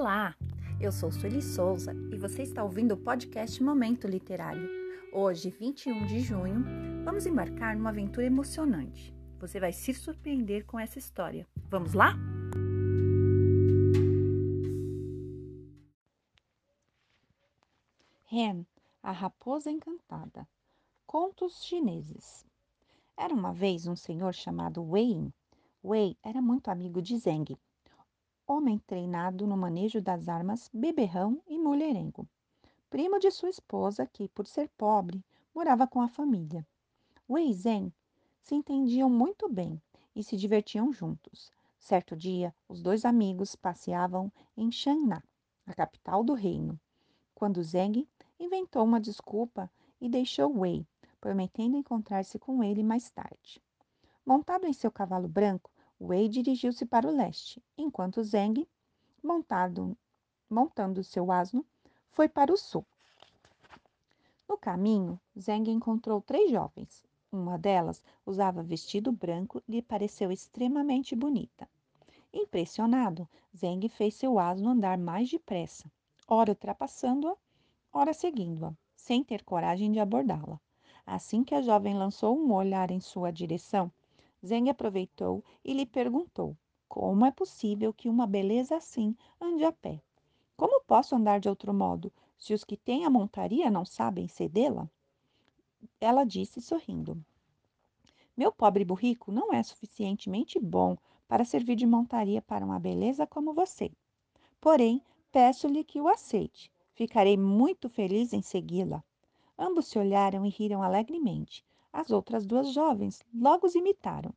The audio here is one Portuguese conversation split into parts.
Olá, eu sou Sueli Souza e você está ouvindo o podcast Momento Literário. Hoje, 21 de junho, vamos embarcar numa aventura emocionante. Você vai se surpreender com essa história. Vamos lá? Hen, a Raposa Encantada. Contos chineses. Era uma vez um senhor chamado Wei. Wei era muito amigo de Zeng, homem treinado no manejo das armas, beberrão e mulherengo. Primo de sua esposa, que, por ser pobre, morava com a família. Wei Zhen se entendiam muito bem e se divertiam juntos. Certo dia, os dois amigos passeavam em Shanna, a capital do reino, quando Zeng inventou uma desculpa e deixou Wei, prometendo encontrar-se com ele mais tarde. Montado em seu cavalo branco, Wei dirigiu-se para o leste, enquanto Zeng, montado, montando seu asno, foi para o sul. No caminho, Zeng encontrou três jovens. Uma delas usava vestido branco e lhe pareceu extremamente bonita. Impressionado, Zeng fez seu asno andar mais depressa, ora ultrapassando-a, ora seguindo-a, sem ter coragem de abordá-la. Assim que a jovem lançou um olhar em sua direção, Zeng aproveitou e lhe perguntou: Como é possível que uma beleza assim ande a pé? Como posso andar de outro modo, se os que têm a montaria não sabem cedê-la? Ela disse sorrindo: Meu pobre burrico não é suficientemente bom para servir de montaria para uma beleza como você. Porém, peço-lhe que o aceite. Ficarei muito feliz em segui-la. Ambos se olharam e riram alegremente. As outras duas jovens logo os imitaram.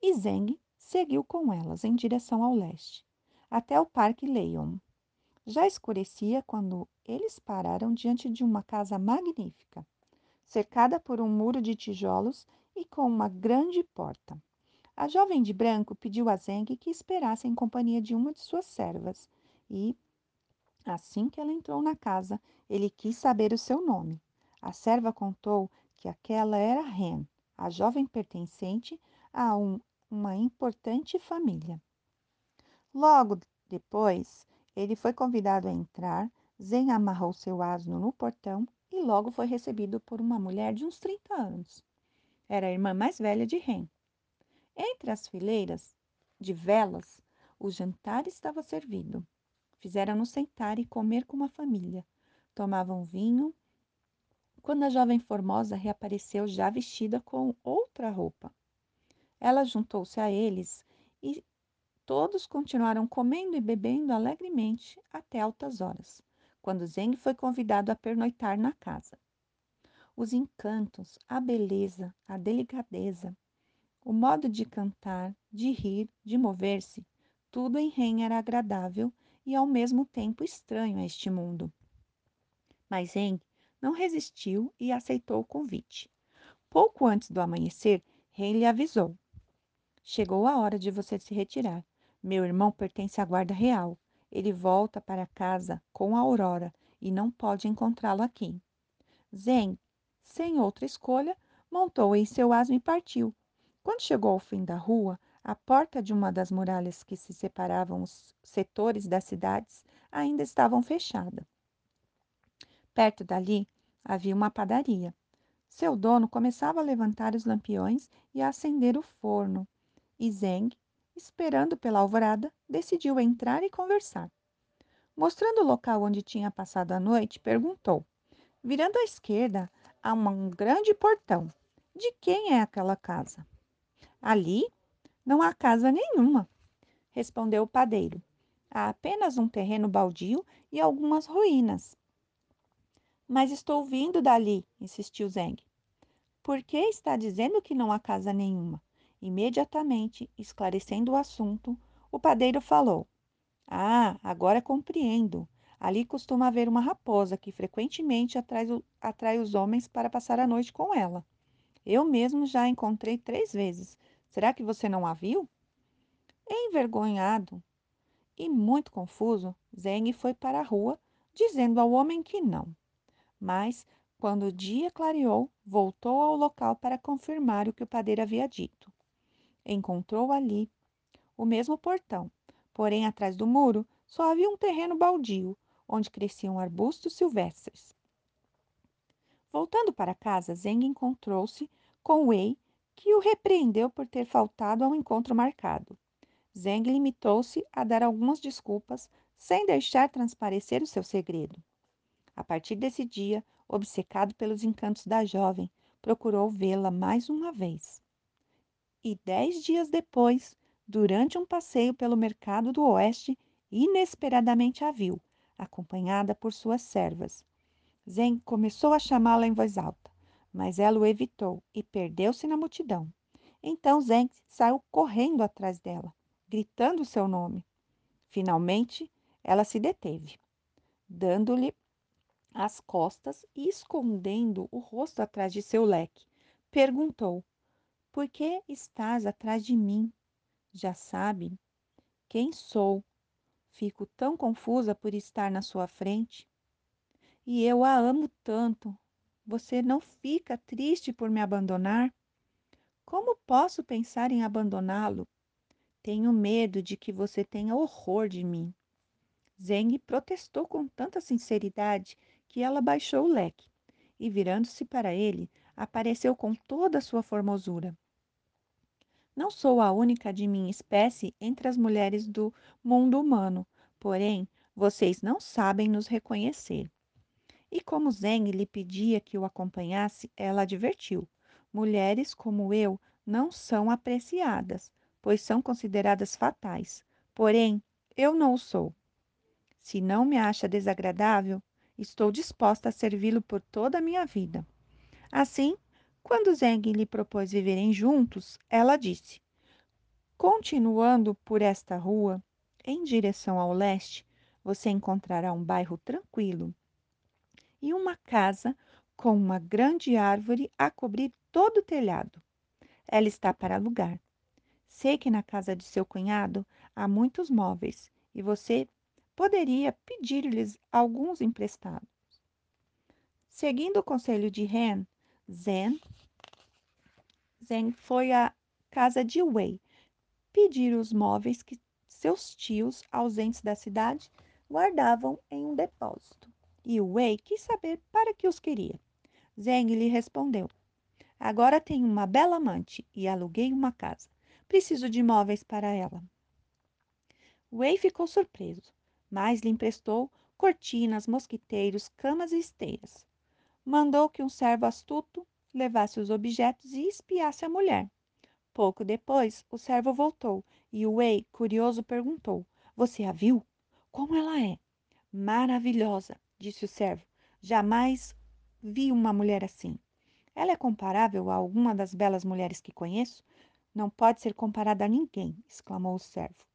E Zeng seguiu com elas em direção ao leste, até o Parque Leon. Já escurecia quando eles pararam diante de uma casa magnífica, cercada por um muro de tijolos e com uma grande porta. A jovem de branco pediu a Zeng que esperasse em companhia de uma de suas servas e, assim que ela entrou na casa, ele quis saber o seu nome. A serva contou que aquela era Ren, a jovem pertencente a um, uma importante família. Logo depois, ele foi convidado a entrar, Zen amarrou seu asno no portão e logo foi recebido por uma mulher de uns 30 anos. Era a irmã mais velha de Ren. Entre as fileiras de velas, o jantar estava servido. Fizeram-nos sentar e comer com uma família. Tomavam vinho quando a jovem formosa reapareceu já vestida com outra roupa. Ela juntou-se a eles e todos continuaram comendo e bebendo alegremente até altas horas, quando Zeng foi convidado a pernoitar na casa. Os encantos, a beleza, a delicadeza, o modo de cantar, de rir, de mover-se, tudo em Ren era agradável e ao mesmo tempo estranho a este mundo. Mas Zeng não resistiu e aceitou o convite. Pouco antes do amanhecer, Rei lhe avisou: Chegou a hora de você se retirar. Meu irmão pertence à guarda real. Ele volta para casa com a Aurora e não pode encontrá-lo aqui. Zen, sem outra escolha, montou em seu asno e partiu. Quando chegou ao fim da rua, a porta de uma das muralhas que se separavam os setores das cidades ainda estavam fechada. Perto dali havia uma padaria. Seu dono começava a levantar os lampiões e a acender o forno. E Zeng, esperando pela alvorada, decidiu entrar e conversar. Mostrando o local onde tinha passado a noite, perguntou: Virando à esquerda, há um grande portão. De quem é aquela casa? Ali não há casa nenhuma, respondeu o padeiro. Há apenas um terreno baldio e algumas ruínas. Mas estou vindo dali, insistiu Zeng. Por que está dizendo que não há casa nenhuma? Imediatamente, esclarecendo o assunto, o padeiro falou: Ah, agora compreendo. Ali costuma haver uma raposa que frequentemente atrai, atrai os homens para passar a noite com ela. Eu mesmo já a encontrei três vezes. Será que você não a viu? Envergonhado e muito confuso, Zeng foi para a rua, dizendo ao homem que não. Mas, quando o dia clareou, voltou ao local para confirmar o que o padeiro havia dito. Encontrou ali o mesmo portão, porém atrás do muro só havia um terreno baldio, onde cresciam arbustos silvestres. Voltando para casa, Zeng encontrou-se com Wei, que o repreendeu por ter faltado ao encontro marcado. Zeng limitou-se a dar algumas desculpas, sem deixar transparecer o seu segredo. A partir desse dia, obcecado pelos encantos da jovem, procurou vê-la mais uma vez. E dez dias depois, durante um passeio pelo mercado do oeste, inesperadamente a viu, acompanhada por suas servas. Zeng começou a chamá-la em voz alta, mas ela o evitou e perdeu-se na multidão. Então Zeng saiu correndo atrás dela, gritando seu nome. Finalmente, ela se deteve, dando-lhe as costas e escondendo o rosto atrás de seu leque. Perguntou: Por que estás atrás de mim? Já sabe quem sou. Fico tão confusa por estar na sua frente. E eu a amo tanto. Você não fica triste por me abandonar? Como posso pensar em abandoná-lo? Tenho medo de que você tenha horror de mim. Zeng protestou com tanta sinceridade que ela baixou o leque e, virando-se para ele, apareceu com toda a sua formosura. Não sou a única de minha espécie entre as mulheres do mundo humano, porém, vocês não sabem nos reconhecer. E como Zeng lhe pedia que o acompanhasse, ela advertiu: mulheres como eu não são apreciadas, pois são consideradas fatais. Porém, eu não o sou. Se não me acha desagradável, estou disposta a servi-lo por toda a minha vida. Assim, quando Zeng lhe propôs viverem juntos, ela disse: Continuando por esta rua, em direção ao leste, você encontrará um bairro tranquilo e uma casa com uma grande árvore a cobrir todo o telhado. Ela está para alugar. Sei que na casa de seu cunhado há muitos móveis e você poderia pedir-lhes alguns emprestados. Seguindo o conselho de Ren, Zen, Zen foi à casa de Wei pedir os móveis que seus tios, ausentes da cidade, guardavam em um depósito e Wei quis saber para que os queria. Zeng lhe respondeu: Agora tenho uma bela amante e aluguei uma casa. Preciso de móveis para ela. Wei ficou surpreso, mas lhe emprestou cortinas, mosquiteiros, camas e esteiras. Mandou que um servo astuto levasse os objetos e espiasse a mulher. Pouco depois, o servo voltou e Wei, curioso, perguntou: Você a viu? Como ela é? Maravilhosa disse o servo. Jamais vi uma mulher assim. Ela é comparável a alguma das belas mulheres que conheço? Não pode ser comparada a ninguém, exclamou o servo.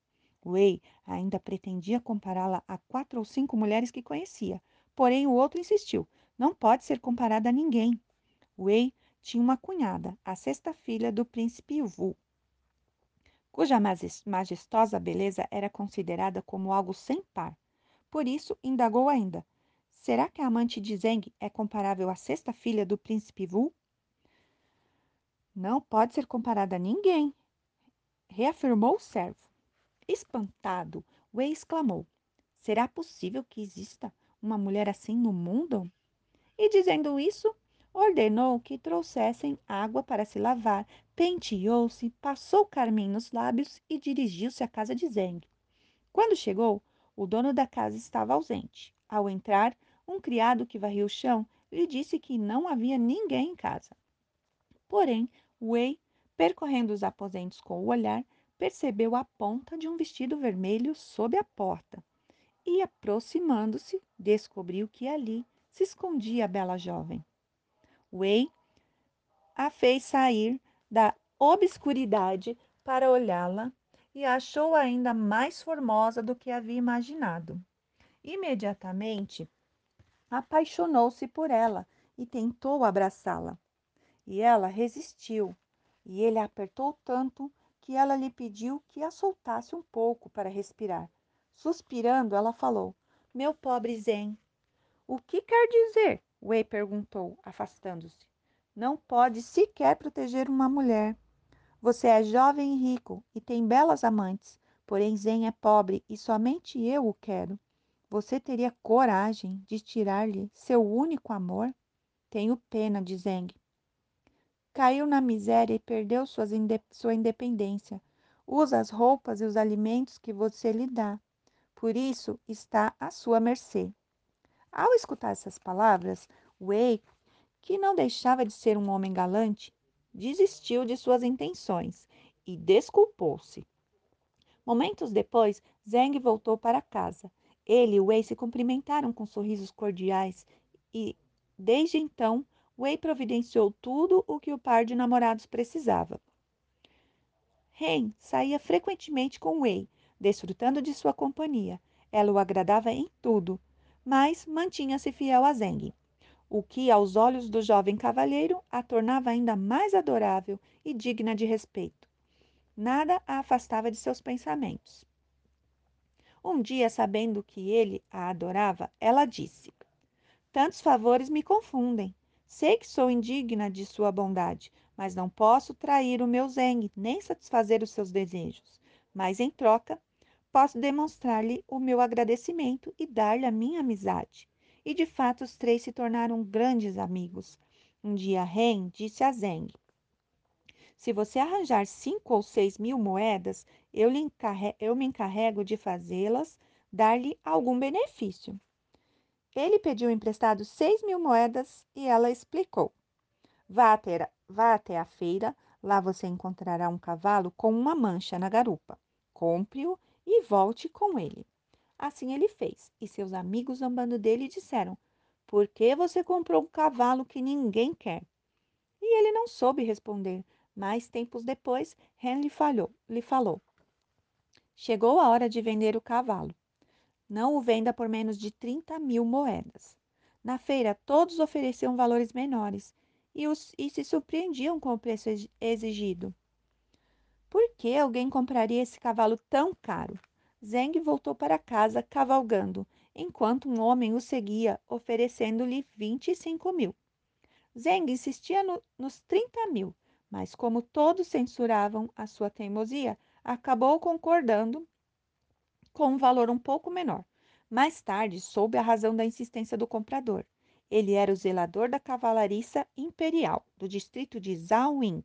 Wei ainda pretendia compará-la a quatro ou cinco mulheres que conhecia, porém o outro insistiu: não pode ser comparada a ninguém. Wei tinha uma cunhada, a sexta filha do príncipe Wu, cuja majestosa beleza era considerada como algo sem par. Por isso, indagou ainda: Será que a amante de Zeng é comparável à sexta filha do príncipe Wu? Não pode ser comparada a ninguém, reafirmou o servo. Espantado, Wei exclamou: Será possível que exista uma mulher assim no mundo? E dizendo isso, ordenou que trouxessem água para se lavar, penteou-se, passou carmim nos lábios e dirigiu-se à casa de Zeng. Quando chegou, o dono da casa estava ausente. Ao entrar, um criado que varria o chão lhe disse que não havia ninguém em casa. Porém, Wei, percorrendo os aposentos com o olhar, percebeu a ponta de um vestido vermelho sob a porta e, aproximando-se, descobriu que ali se escondia a bela jovem. Wei a fez sair da obscuridade para olhá-la e achou ainda mais formosa do que havia imaginado. Imediatamente apaixonou-se por ela e tentou abraçá-la. E ela resistiu, e ele apertou tanto que ela lhe pediu que a soltasse um pouco para respirar. Suspirando, ela falou: Meu pobre Zen. O que quer dizer? Wei perguntou, afastando-se. Não pode sequer proteger uma mulher. Você é jovem e rico e tem belas amantes. Porém, Zen é pobre e somente eu o quero. Você teria coragem de tirar-lhe seu único amor? Tenho pena de Zeng. Caiu na miséria e perdeu sua independência. Usa as roupas e os alimentos que você lhe dá. Por isso está à sua mercê. Ao escutar essas palavras, Wei, que não deixava de ser um homem galante, desistiu de suas intenções e desculpou-se. Momentos depois, Zeng voltou para casa. Ele e Wei se cumprimentaram com sorrisos cordiais e, desde então, Wei providenciou tudo o que o par de namorados precisava. Ren saía frequentemente com Wei, desfrutando de sua companhia. Ela o agradava em tudo, mas mantinha-se fiel a Zeng, o que, aos olhos do jovem cavalheiro, a tornava ainda mais adorável e digna de respeito. Nada a afastava de seus pensamentos. Um dia, sabendo que ele a adorava, ela disse: Tantos favores me confundem. Sei que sou indigna de sua bondade, mas não posso trair o meu Zeng, nem satisfazer os seus desejos. Mas, em troca, posso demonstrar-lhe o meu agradecimento e dar-lhe a minha amizade. E, de fato, os três se tornaram grandes amigos. Um dia, Ren disse a Zeng: se você arranjar cinco ou seis mil moedas, eu, eu me encarrego de fazê-las dar-lhe algum benefício. Ele pediu emprestado seis mil moedas e ela explicou. Vá até, vá até a feira, lá você encontrará um cavalo com uma mancha na garupa. Compre-o e volte com ele. Assim ele fez, e seus amigos zombando dele disseram: Por que você comprou um cavalo que ninguém quer? E ele não soube responder, mas tempos depois, Henry falhou, lhe falou: Chegou a hora de vender o cavalo. Não o venda por menos de 30 mil moedas. Na feira, todos ofereciam valores menores e, os, e se surpreendiam com o preço exigido. Por que alguém compraria esse cavalo tão caro? Zeng voltou para casa cavalgando, enquanto um homem o seguia, oferecendo-lhe 25 mil. Zeng insistia no, nos 30 mil, mas como todos censuravam a sua teimosia, acabou concordando com um valor um pouco menor. Mais tarde, soube a razão da insistência do comprador. Ele era o zelador da cavalariça imperial do distrito de Zhaoyin.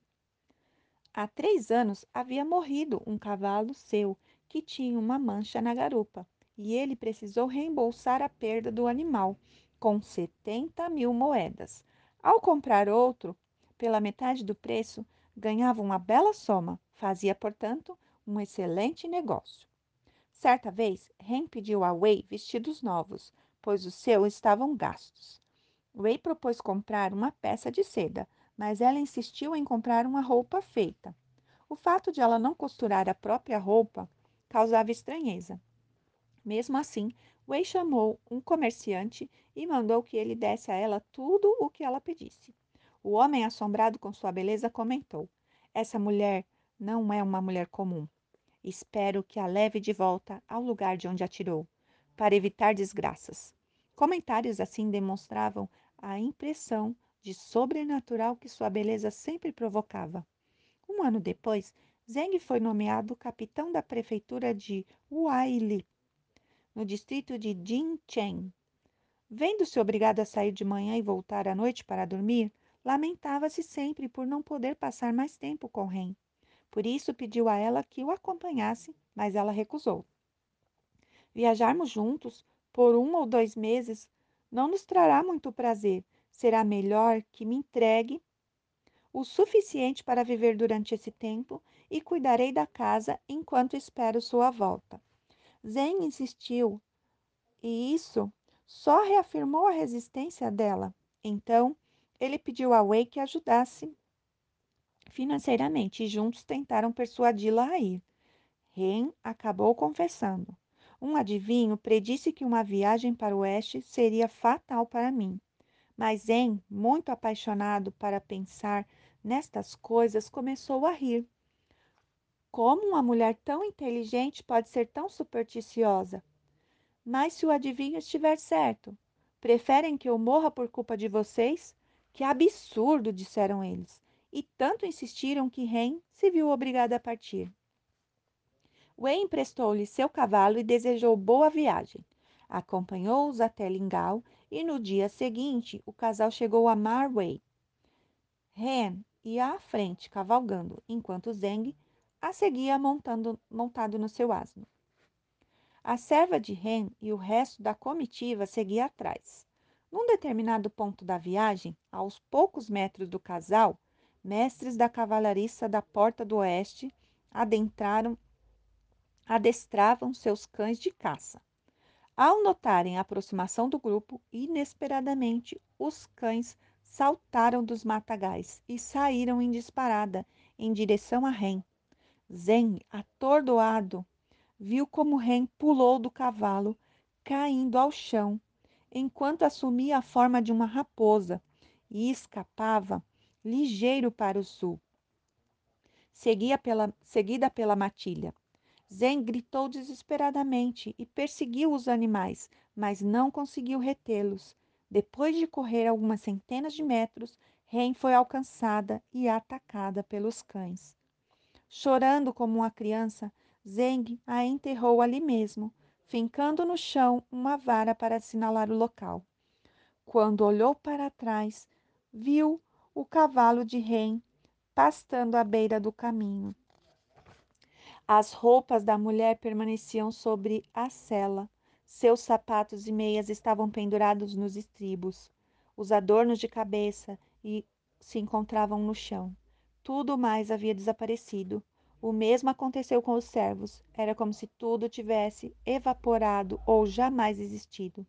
Há três anos havia morrido um cavalo seu que tinha uma mancha na garupa e ele precisou reembolsar a perda do animal com 70 mil moedas. Ao comprar outro, pela metade do preço, ganhava uma bela soma, fazia, portanto, um excelente negócio. Certa vez, Ren pediu a Wei vestidos novos, pois os seus estavam gastos. Wei propôs comprar uma peça de seda, mas ela insistiu em comprar uma roupa feita. O fato de ela não costurar a própria roupa causava estranheza. Mesmo assim, Wei chamou um comerciante e mandou que ele desse a ela tudo o que ela pedisse. O homem, assombrado com sua beleza, comentou: Essa mulher não é uma mulher comum. Espero que a leve de volta ao lugar de onde atirou, para evitar desgraças. Comentários assim demonstravam a impressão de sobrenatural que sua beleza sempre provocava. Um ano depois, Zeng foi nomeado capitão da prefeitura de Huaili, no distrito de Jincheng. Vendo-se obrigado a sair de manhã e voltar à noite para dormir, Lamentava-se sempre por não poder passar mais tempo com Ren. Por isso pediu a ela que o acompanhasse, mas ela recusou. Viajarmos juntos por um ou dois meses não nos trará muito prazer. Será melhor que me entregue o suficiente para viver durante esse tempo e cuidarei da casa enquanto espero sua volta. Zen insistiu e isso só reafirmou a resistência dela. Então, ele pediu a Wei que ajudasse financeiramente e juntos tentaram persuadi-la a ir. Ren acabou confessando. Um adivinho predisse que uma viagem para o oeste seria fatal para mim. Mas Zen, muito apaixonado para pensar nestas coisas, começou a rir. Como uma mulher tão inteligente pode ser tão supersticiosa? Mas se o adivinho estiver certo, preferem que eu morra por culpa de vocês? Que absurdo, disseram eles, e tanto insistiram que Ren se viu obrigada a partir. Wei emprestou-lhe seu cavalo e desejou boa viagem. Acompanhou-os até Lingal e no dia seguinte o casal chegou a Marway. Ren ia à frente, cavalgando, enquanto Zeng a seguia montando, montado no seu asno. A serva de Ren e o resto da comitiva seguia atrás. Num determinado ponto da viagem, aos poucos metros do casal, mestres da cavalariça da Porta do Oeste adentraram, adestravam seus cães de caça. Ao notarem a aproximação do grupo, inesperadamente os cães saltaram dos matagais e saíram em disparada em direção a Ren. Zen, atordoado, viu como Ren pulou do cavalo, caindo ao chão, enquanto assumia a forma de uma raposa e escapava ligeiro para o sul. Pela, seguida pela matilha. Zen gritou desesperadamente e perseguiu os animais, mas não conseguiu retê-los. Depois de correr algumas centenas de metros, Ren foi alcançada e atacada pelos cães. Chorando como uma criança, Zeng a enterrou ali mesmo, fincando no chão uma vara para assinalar o local. Quando olhou para trás, viu o cavalo de Ren pastando à beira do caminho. As roupas da mulher permaneciam sobre a cela. Seus sapatos e meias estavam pendurados nos estribos. Os adornos de cabeça e se encontravam no chão. Tudo mais havia desaparecido. O mesmo aconteceu com os servos. Era como se tudo tivesse evaporado ou jamais existido.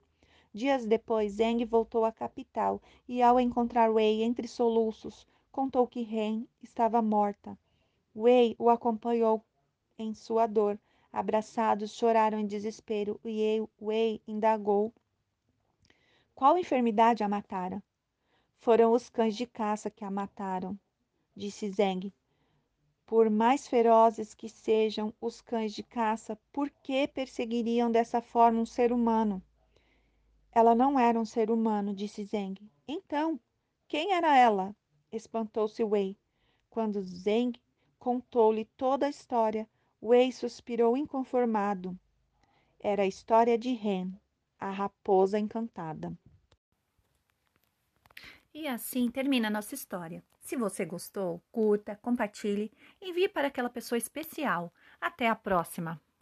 Dias depois, Zeng voltou à capital e, ao encontrar Wei entre soluços, contou que Ren estava morta. Wei o acompanhou em sua dor. Abraçados, choraram em desespero e Wei indagou qual enfermidade a matara. Foram os cães de caça que a mataram, disse Zeng. Por mais ferozes que sejam os cães de caça, por que perseguiriam dessa forma um ser humano? Ela não era um ser humano, disse Zeng. Então, quem era ela? Espantou-se Wei. Quando Zeng contou-lhe toda a história, Wei suspirou inconformado. Era a história de Ren, a raposa encantada. E assim termina a nossa história. Se você gostou, curta, compartilhe, envie para aquela pessoa especial. Até a próxima!